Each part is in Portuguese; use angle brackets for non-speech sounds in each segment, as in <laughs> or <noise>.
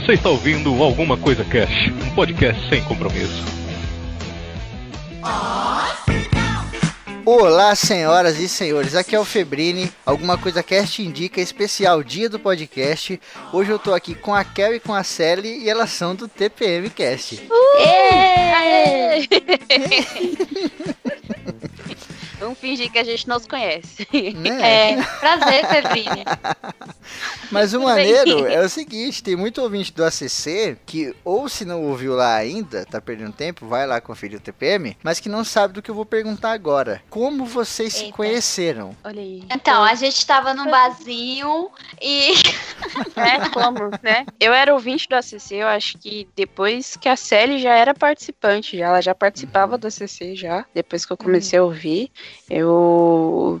Você está ouvindo Alguma Coisa Cash, um podcast sem compromisso. Olá, senhoras e senhores, aqui é o Febrini. Alguma coisa cast indica especial dia do podcast. Hoje eu tô aqui com a Kel e com a Sally e elas são do TPM Cast. <laughs> Vamos fingir que a gente não se conhece. Né? <laughs> É, prazer, Febrini. <laughs> Mas o maneiro é o seguinte, tem muito ouvinte do ACC que ou se não ouviu lá ainda, tá perdendo tempo, vai lá conferir o TPM, mas que não sabe do que eu vou perguntar agora. Como vocês se Eita. conheceram? Olha aí. Então, a gente tava num barzinho e. <laughs> É, como, né? Eu era ouvinte do ACC, eu acho que depois que a Sally já era participante, já, ela já participava do ACC já, depois que eu comecei a ouvir. Eu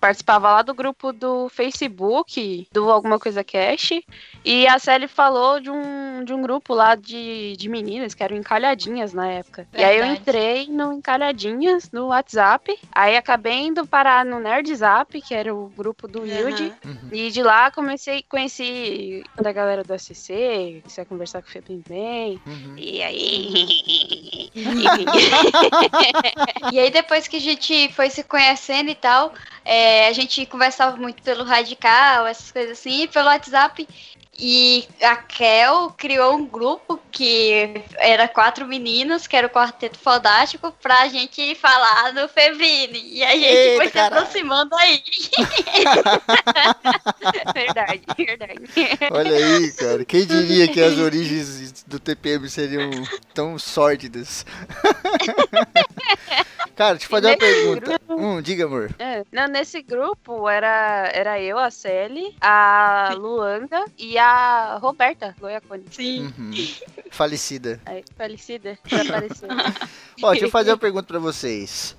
participava lá do grupo do Facebook, do Alguma Coisa Cash, e a Sally falou de um, de um grupo lá de, de meninas, que eram encalhadinhas na época. E aí eu Verdade. entrei no Encalhadinhas, no WhatsApp, aí acabei indo parar no Nerd Zap, que era o grupo do Wilde, Uhum. e de lá comecei, conheci da galera do ACC, comecei a conversar com o Febem bem. Uhum. E aí. <laughs> E aí, depois que a gente foi se conhecendo e tal, é, a gente conversava muito pelo radical, essas coisas assim, e pelo WhatsApp. E a Kel criou um grupo que era quatro meninos, que era o Quarteto Fodástico, pra gente falar no Febrini. E a gente Eita, foi se caralho. aproximando aí. <laughs> verdade, verdade. Olha aí, cara. Quem diria que as origens do TPM seriam tão sórdidas? <laughs> cara, deixa eu fazer uma pergunta. Hum, diga, amor. É, não, nesse grupo era, era eu, a Sally, a Luanga e a Roberta Goiacone. Sim. Uhum. Falecida. Aí, falecida, desapareceu. Ó, deixa eu fazer uma pergunta pra vocês.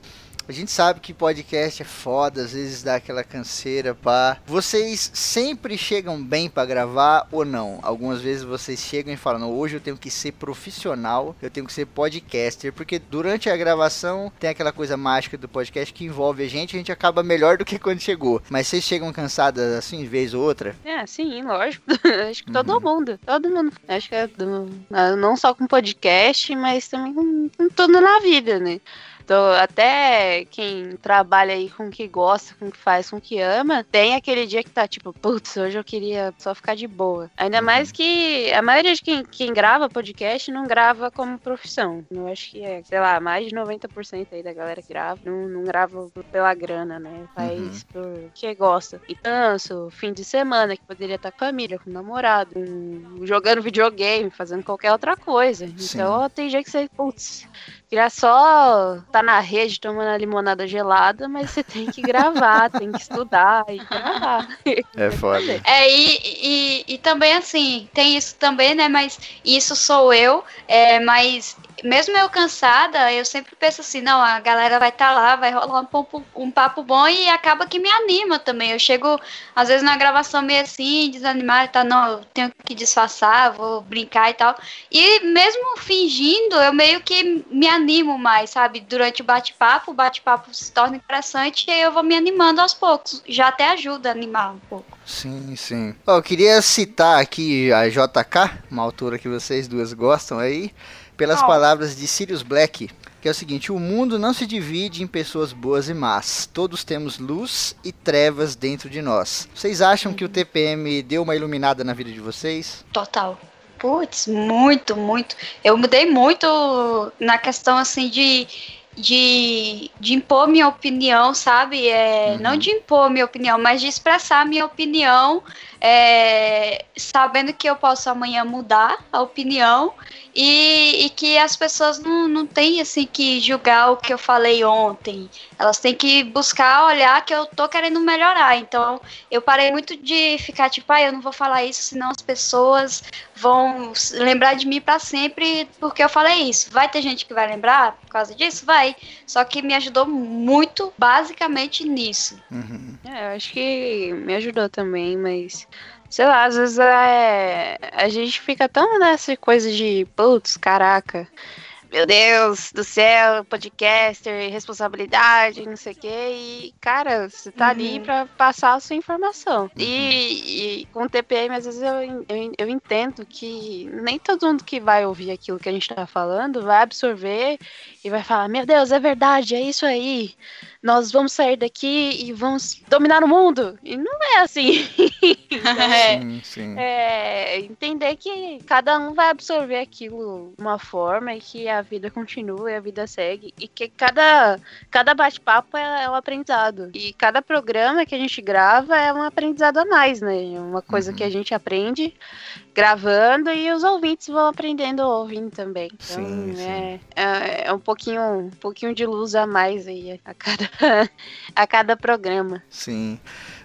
A gente sabe que podcast é foda, às vezes dá aquela canseira, pá. Vocês sempre chegam bem pra gravar ou não? Algumas vezes vocês chegam e falam, não, hoje eu tenho que ser profissional, eu tenho que ser podcaster, porque durante a gravação tem aquela coisa mágica do podcast que envolve a gente, a gente acaba melhor do que quando chegou. Mas vocês chegam cansadas assim, vez ou outra? É, sim, lógico. <laughs> Acho que todo mundo. Todo mundo. Acho que é do- ah, não só com podcast, mas também com, com tudo na vida, né? Então, até quem trabalha aí com o que gosta, com o que faz, com o que ama, tem aquele dia que tá tipo, putz, hoje eu queria só ficar de boa. Ainda mais que a maioria de quem, quem grava podcast não grava como profissão. Eu acho que é, sei lá, mais de 90% aí da galera que grava não, não grava pela grana, né? Faz por que gosta. E danço, fim de semana, que poderia estar com a família, com o namorado, com- jogando videogame, fazendo qualquer outra coisa. Sim. Então tem dia que você, putz, queria só tá na rede tomando a limonada gelada, mas você tem que gravar, tem que estudar e gravar. É foda. É, e, e, e também assim, tem isso também, né? Mas isso sou eu, é, mas mesmo eu cansada, eu sempre penso assim, não, a galera vai estar lá, vai rolar um, papo- um papo bom e acaba que me anima também. Eu chego, às vezes, na gravação meio assim, desanimada tal, não, eu tenho que disfarçar, vou brincar e tal. E mesmo fingindo, eu meio que me animo mais, sabe? Durante o bate-papo, o bate-papo se torna interessante e aí eu vou me animando aos poucos. Já até ajuda a animar um pouco. Sim, sim. Eu queria citar aqui a JK, uma autora que vocês duas gostam aí, pelas Oh. palavras de Sirius Black, que é o seguinte: o mundo não se divide em pessoas boas e más. Todos temos luz e trevas dentro de nós. Vocês acham que o TPM deu uma iluminada na vida de vocês? Total. Putz, muito, muito. Eu mudei muito na questão assim de, de, de impor minha opinião, sabe? É, Uhum. Não de impor minha opinião, mas de expressar minha opinião, é, sabendo que eu posso amanhã mudar a opinião e, e que as pessoas não, não têm assim que julgar o que eu falei ontem. Elas têm que buscar olhar que eu tô querendo melhorar. Então, eu parei muito de ficar tipo, ah, eu não vou falar isso, senão as pessoas vão lembrar de mim pra sempre porque eu falei isso. Vai ter gente que vai lembrar por causa disso? Vai. Só que me ajudou muito, basicamente, nisso. Uhum. É, eu acho que me ajudou também, mas. Sei lá, às vezes é, a gente fica tão nessa coisa de, putz, caraca. Meu Deus do céu, podcaster, responsabilidade, não sei o quê. E, cara, você tá uhum. ali pra passar a sua informação. E, e, com o TPM, às vezes eu, eu, eu, entendo que nem todo mundo que vai ouvir aquilo que a gente tá falando vai absorver e vai falar: Meu Deus, é verdade, é isso aí nós vamos sair daqui e vamos dominar o mundo. E não é assim. <laughs> é, sim, sim. É, entender que cada um vai absorver aquilo de uma forma e que a vida continua e a vida segue. E que cada, cada bate-papo é, é um aprendizado. E cada programa que a gente grava é um aprendizado a mais, né? Uma coisa uhum. que a gente aprende gravando e os ouvintes vão aprendendo ouvindo também. Então, sim, é, sim. É, é, um pouquinho um pouquinho de luz a mais aí a cada <laughs> a cada programa. Sim.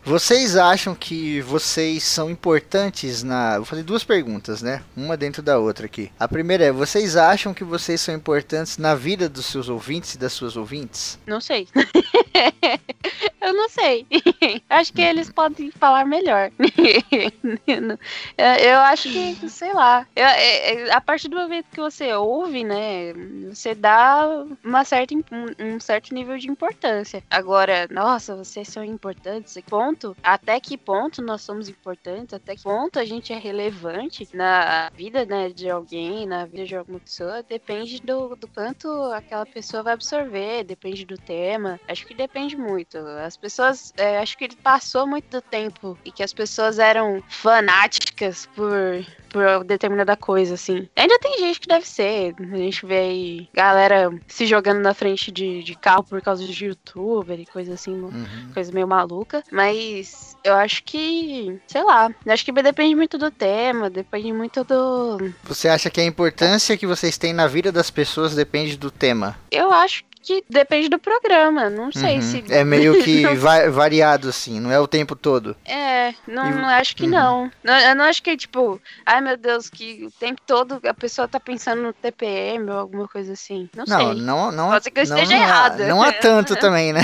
Vocês acham que vocês são importantes na. Vou fazer duas perguntas, né? Uma dentro da outra aqui. A primeira é: vocês acham que vocês são importantes na vida dos seus ouvintes e das suas ouvintes? Não sei. <laughs> Eu não sei. <laughs> acho que eles podem falar melhor. <laughs> eu acho que, sei lá. Eu, é, é, a partir do momento que você ouve, né? Você dá uma certa, um, um certo nível de importância. Agora, nossa, vocês são importantes. Ponto. Até que ponto nós somos importantes? Até que ponto a gente é relevante na vida né, de alguém, na vida de alguma pessoa? Depende do, do quanto aquela pessoa vai absorver, depende do tema. Acho que depende muito. As pessoas, é, acho que ele passou muito do tempo e que as pessoas eram fanáticas por por determinada coisa, assim. Ainda tem gente que deve ser. A gente vê aí galera se jogando na frente de, de carro por causa de youtuber e coisa assim, uhum. coisa meio maluca. Mas eu acho que, sei lá, acho que depende muito do tema, depende muito do. Você acha que a importância que vocês têm na vida das pessoas depende do tema? Eu acho que depende do programa. Não sei uhum. se. É meio que <laughs> va variado, assim, não é o tempo todo. É, não, e... não acho que uhum. não. não. Eu não acho que, tipo, ai meu Deus, que o tempo todo a pessoa tá pensando no TPM ou alguma coisa assim. Não, não sei. Não, não, Pode ser que eu não, esteja não errada. Há, não há tanto <laughs> também, né?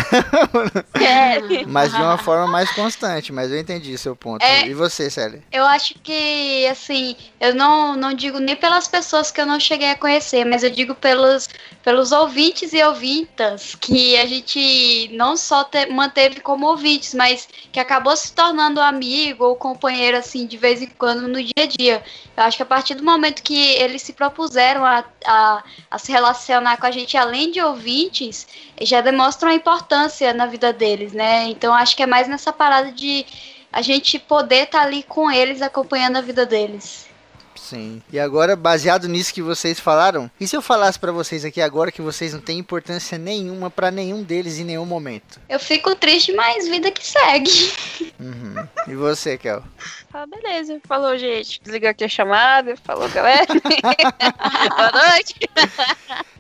É. <laughs> Mas de uma forma mais constante, mas eu entendi seu ponto. É, e você, Célia? Eu acho que, assim, eu não, não digo nem pelas pessoas que eu não cheguei a conhecer, mas eu digo pelos, pelos ouvintes e ouvintes ouvintas que a gente não só te, manteve como ouvintes, mas que acabou se tornando amigo ou companheiro assim de vez em quando no dia a dia. Eu acho que a partir do momento que eles se propuseram a, a, a se relacionar com a gente além de ouvintes, já demonstram a importância na vida deles, né? Então acho que é mais nessa parada de a gente poder estar tá ali com eles acompanhando a vida deles. Sim. E agora, baseado nisso que vocês falaram, e se eu falasse para vocês aqui agora que vocês não têm importância nenhuma para nenhum deles em nenhum momento? Eu fico triste, mas vida que segue. Uhum. E você, Kel? Ah, beleza. Falou, gente. Desligou aqui a chamada. Falou, galera. <laughs> Boa noite.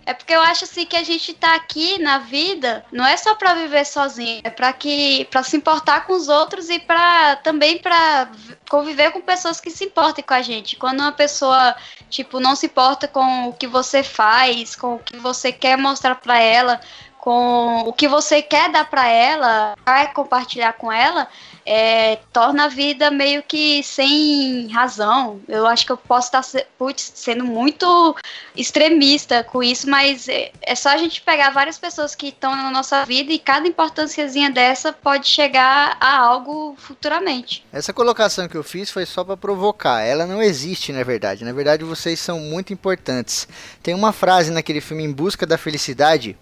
É porque eu acho assim que a gente tá aqui na vida não é só para viver sozinho, é para que para se importar com os outros e para também para conviver com pessoas que se importem com a gente. Quando uma pessoa, tipo, não se importa com o que você faz, com o que você quer mostrar para ela, com o que você quer dar para ela, vai compartilhar com ela, é, torna a vida meio que sem razão. Eu acho que eu posso estar putz, sendo muito extremista com isso, mas é, é, só a gente pegar várias pessoas que estão na nossa vida e cada importânciazinha dessa pode chegar a algo futuramente. Essa colocação que eu fiz foi só para provocar. Ela não existe, na verdade. Na verdade, vocês são muito importantes. Tem uma frase naquele filme Em Busca da Felicidade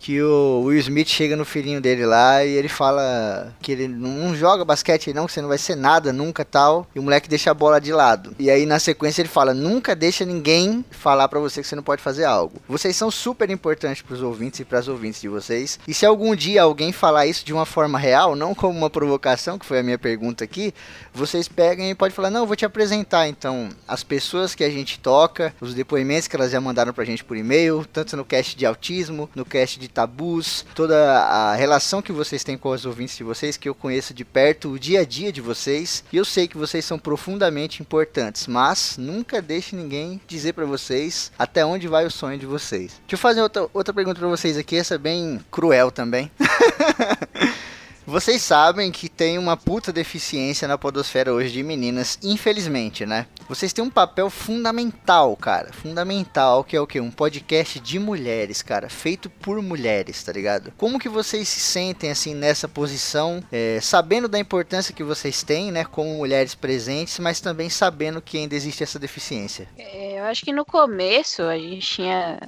que o Will Smith chega no filhinho dele lá e ele fala que ele não joga basquete não, que você não vai ser nada nunca tal, e o moleque deixa a bola de lado. E aí na sequência ele fala: "Nunca deixa ninguém falar para você que você não pode fazer algo". Vocês são super importantes para os ouvintes e para as ouvintes de vocês. E se algum dia alguém falar isso de uma forma real, não como uma provocação, que foi a minha pergunta aqui, vocês pegam e pode falar: "Não, vou te apresentar então as pessoas que a gente toca, os depoimentos que elas já mandaram pra gente por e-mail, tanto no cast de autismo, no cast de tabus, toda a relação que vocês têm com os ouvintes de vocês, que eu conheço de perto o dia a dia de vocês, e eu sei que vocês são profundamente importantes, mas nunca deixe ninguém dizer para vocês até onde vai o sonho de vocês. Deixa eu fazer outra, outra pergunta para vocês aqui, essa é bem cruel também. <laughs> Vocês sabem que tem uma puta deficiência na podosfera hoje de meninas, infelizmente, né? Vocês têm um papel fundamental, cara. Fundamental, que é o quê? Um podcast de mulheres, cara. Feito por mulheres, tá ligado? Como que vocês se sentem, assim, nessa posição, é, sabendo da importância que vocês têm, né, como mulheres presentes, mas também sabendo que ainda existe essa deficiência? É, eu acho que no começo a gente tinha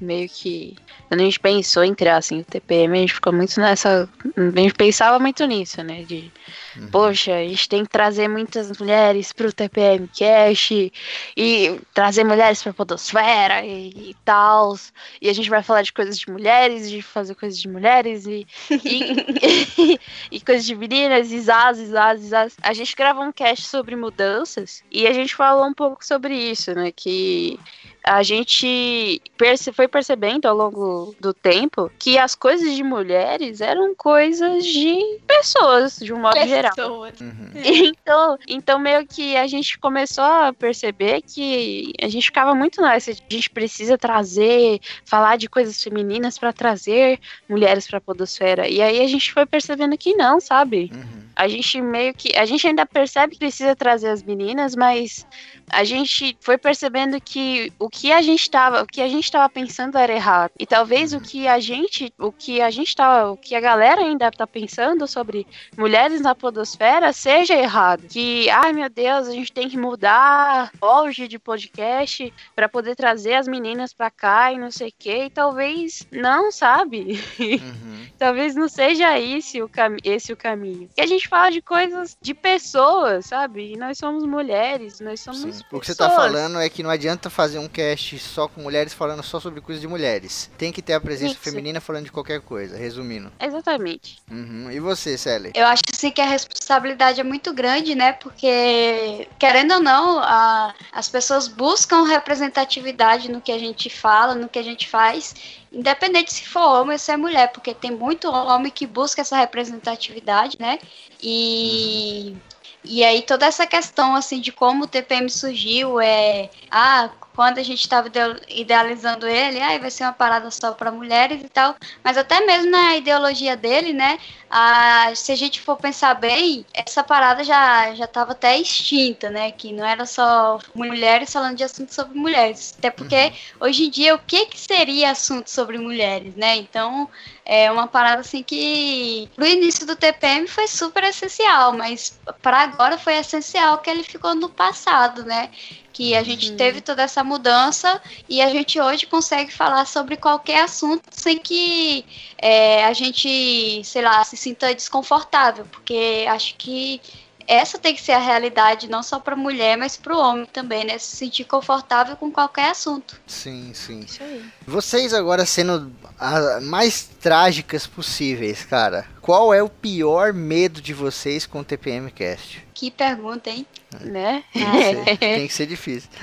meio que. Quando a gente pensou em criar assim, o TPM, a gente ficou muito nessa. A gente pensava muito nisso, né? De Uhum. Poxa, a gente tem que trazer muitas mulheres pro TPM Cash e trazer mulheres pra Podosfera e, e tal. E a gente vai falar de coisas de mulheres, de fazer coisas de mulheres e, e, <laughs> <laughs> e, coisas de meninas, e zaz, e zaz, e zaz. A gente gravou um cast sobre mudanças e a gente falou um pouco sobre isso, né? Que a gente perce foi percebendo ao longo do tempo que as coisas de mulheres eram coisas de pessoas, de um modo pessoas. geral. Uhum. Então, então, meio que a gente começou a perceber que a gente ficava muito nessa. A gente precisa trazer, falar de coisas femininas para trazer mulheres para a podosfera. E aí a gente foi percebendo que não, sabe? Uhum. A gente meio que. A gente ainda percebe que precisa trazer as meninas, mas a gente foi percebendo que o que a gente estava, o que a gente estava pensando era errado. E talvez o que a gente, o que a gente tá, o que a galera ainda tá pensando sobre mulheres na podosfera seja errado. Que, ai meu Deus, a gente tem que mudar hoje de podcast para poder trazer as meninas para cá e não sei o que. E talvez não, sabe? Uhum. <laughs> talvez não seja esse o, cam esse o caminho. Que a gente fala de coisas de pessoas, sabe? E nós somos mulheres, nós somos Sim. O que você tá falando é que não adianta fazer um cast só com mulheres falando só sobre coisas de mulheres. Tem que ter a presença Isso. feminina falando de qualquer coisa, resumindo. Exatamente. Uhum. E você, Sally? Eu acho sim que a responsabilidade é muito grande, né? Porque, querendo ou não, a, as pessoas buscam representatividade no que a gente fala, no que a gente faz. Independente se for homem ou se é mulher, porque tem muito homem que busca essa representatividade, né? E uhum. E aí toda essa questão assim de como o TPM surgiu é ah quando a gente estava idealizando ele, ah, vai ser uma parada só para mulheres e tal, mas até mesmo na ideologia dele, né, a, se a gente for pensar bem, essa parada já já estava até extinta, né, que não era só mulheres falando de assuntos sobre mulheres, até porque uhum. hoje em dia o que que seria assunto sobre mulheres, né? Então é uma parada assim que no início do TPM foi super essencial, mas para agora foi essencial que ele ficou no passado, né? Que a gente uhum. teve toda essa mudança e a gente hoje consegue falar sobre qualquer assunto sem que é, a gente, sei lá, se sinta desconfortável, porque acho que essa tem que ser a realidade não só para mulher, mas para o homem também, né? Se sentir confortável com qualquer assunto. Sim, sim. Isso aí. Vocês agora sendo as mais trágicas possíveis, cara. Qual é o pior medo de vocês com o TPM Cast? Que pergunta, hein? Né? <laughs> Tem que ser difícil. <laughs>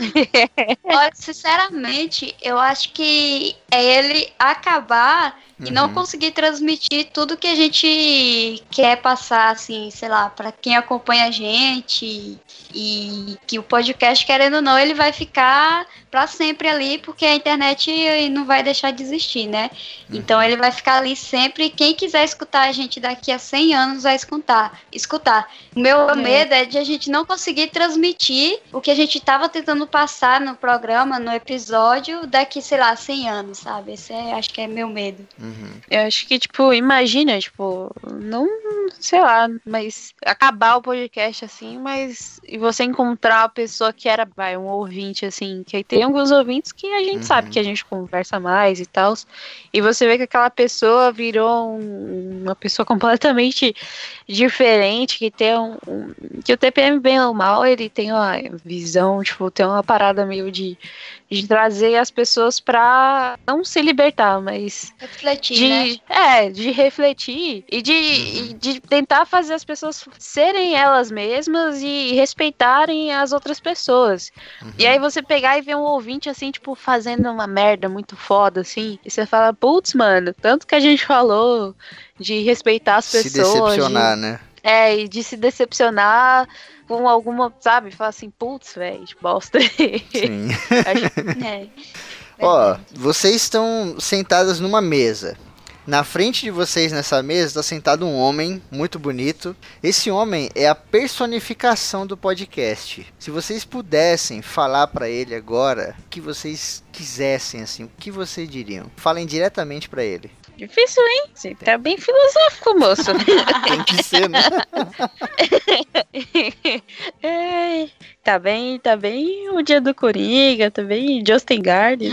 <laughs> Olha, sinceramente, eu acho que é ele acabar e uhum. não conseguir transmitir tudo que a gente quer passar, assim, sei lá, para quem acompanha a gente e que o podcast, querendo ou não, ele vai ficar para sempre ali, porque a internet não vai deixar de existir, né? Uhum. Então ele vai ficar ali sempre. Quem quiser escutar a gente daqui a 100 anos vai escutar. escutar. O meu é. medo é de a gente não conseguir transmitir o que a gente estava tentando passar no programa, no episódio, daqui, sei lá, 100 anos, sabe? Esse é, acho que é meu medo. Uhum. Eu acho que, tipo, imagina, tipo, não, sei lá, mas acabar o podcast assim, mas e você encontrar a pessoa que era, vai, um ouvinte, assim, que tem alguns ouvintes que a gente uhum. sabe que a gente conversa mais e tal, e você vê que aquela pessoa virou um, uma pessoa completamente diferente, que tem um, um, que o TPM bem ou mal, ele tem uma visão, tipo, tem uma parada meio de de trazer as pessoas para não se libertar, mas refletir, de, né? É, de refletir e de, uhum. de tentar fazer as pessoas serem elas mesmas e respeitarem as outras pessoas. Uhum. E aí você pegar e ver um ouvinte assim, tipo, fazendo uma merda muito foda assim, e você fala, putz, mano, tanto que a gente falou de respeitar as pessoas, se decepcionar, de, né? É, e de se decepcionar com alguma, sabe? Fala assim, putz, velho, bosta. Sim. <laughs> <laughs> é. Ó, vocês estão sentadas numa mesa. Na frente de vocês nessa mesa está sentado um homem muito bonito. Esse homem é a personificação do podcast. Se vocês pudessem falar para ele agora o que vocês quisessem, assim, o que vocês diriam? Falem diretamente para ele. Difícil, hein? Você tá bem filosófico, moço. <laughs> Tem que ser, né? <laughs> É, tá bem, tá bem o dia do Coringa, tá bem Justin Garden.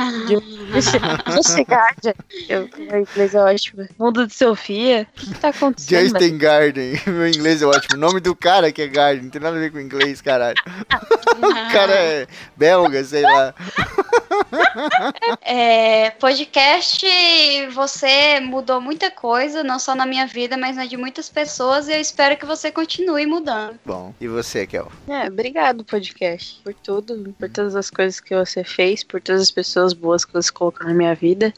Justin <laughs> Garden. Eu, meu inglês é ótimo. Mundo de Sofia. O que, que tá acontecendo? Justin Garden. Meu inglês é ótimo. O nome do cara que é Garden. Não tem nada a ver com inglês, caralho. o cara é belga, sei lá. É, podcast, você mudou muita coisa, não só na minha vida, mas na de muitas pessoas, e eu espero que você continue mudando. Bom, e você, Kel? É, obrigado, podcast, por tudo, por todas as coisas que você fez, por todas as pessoas boas que você colocou na minha vida.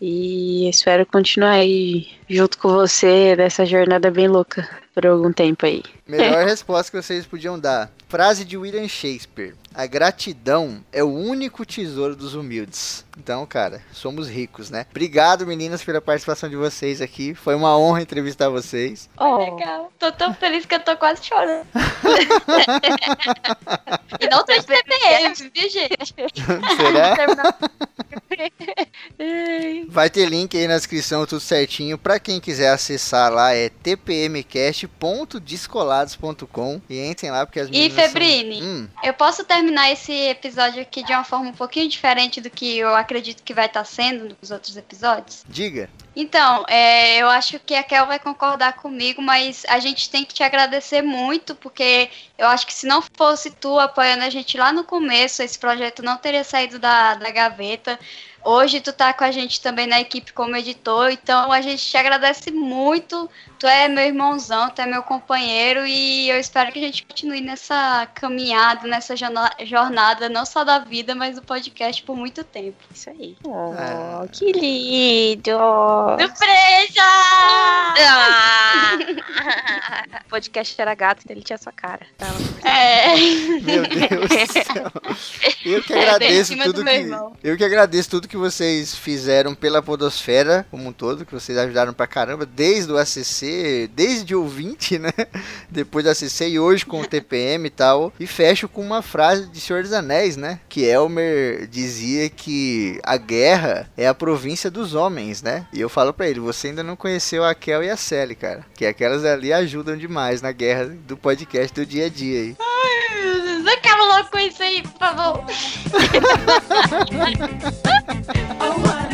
E espero continuar aí junto com você nessa jornada bem louca por algum tempo aí. Melhor <laughs> resposta que vocês podiam dar. Frase de William Shakespeare. A gratidão é o único tesouro dos humildes. Então, cara, somos ricos, né? Obrigado, meninas, pela participação de vocês aqui. Foi uma honra entrevistar vocês. Oh, Legal. Tô tão feliz que eu tô quase chorando. <laughs> e não tô de TPM, viu, gente? <laughs> Será? Vai ter link aí na descrição, tudo certinho. Pra quem quiser acessar lá, é tpmcast.descolados.com e entrem lá porque as E meninas são- Hum, eu posso terminar esse episódio aqui de uma forma um pouquinho diferente do que eu acredito que vai estar sendo nos outros episódios? diga. Então, é, eu acho que a Kel vai concordar comigo, mas a gente tem que te agradecer muito, porque eu acho que se não fosse tu apoiando a gente lá no começo, esse projeto não teria saído da, da gaveta. Hoje tu tá com a gente também na equipe como editor, então a gente te agradece muito. Tu é meu irmãozão, tu é meu companheiro e eu espero que a gente continue nessa caminhada, nessa jorna- jornada, não só da vida, mas do podcast por muito tempo. Isso aí. Oh, Ah. que lindo! Surpresa! Ah! <laughs> o podcast era gato, então ele tinha sua cara. Tava É. Meu Deus do céu. <laughs> Eu que É, agradeço cima tudo do meu que irmão. eu que agradeço tudo que vocês fizeram pela podosfera como um todo, que vocês ajudaram pra caramba desde o ACC, desde o ouvinte, <laughs> né? Depois do ACC e hoje com o TPM e tal. E fecho com uma frase de Senhor dos Anéis, né? Que Elmer dizia que a guerra é a província dos homens, né? E eu falo pra ele, você ainda não conheceu a Kel e a Sally, cara, que aquelas ali ajudam demais na guerra do podcast do dia a dia aí. Acaba logo com isso aí, por favor. <laughs>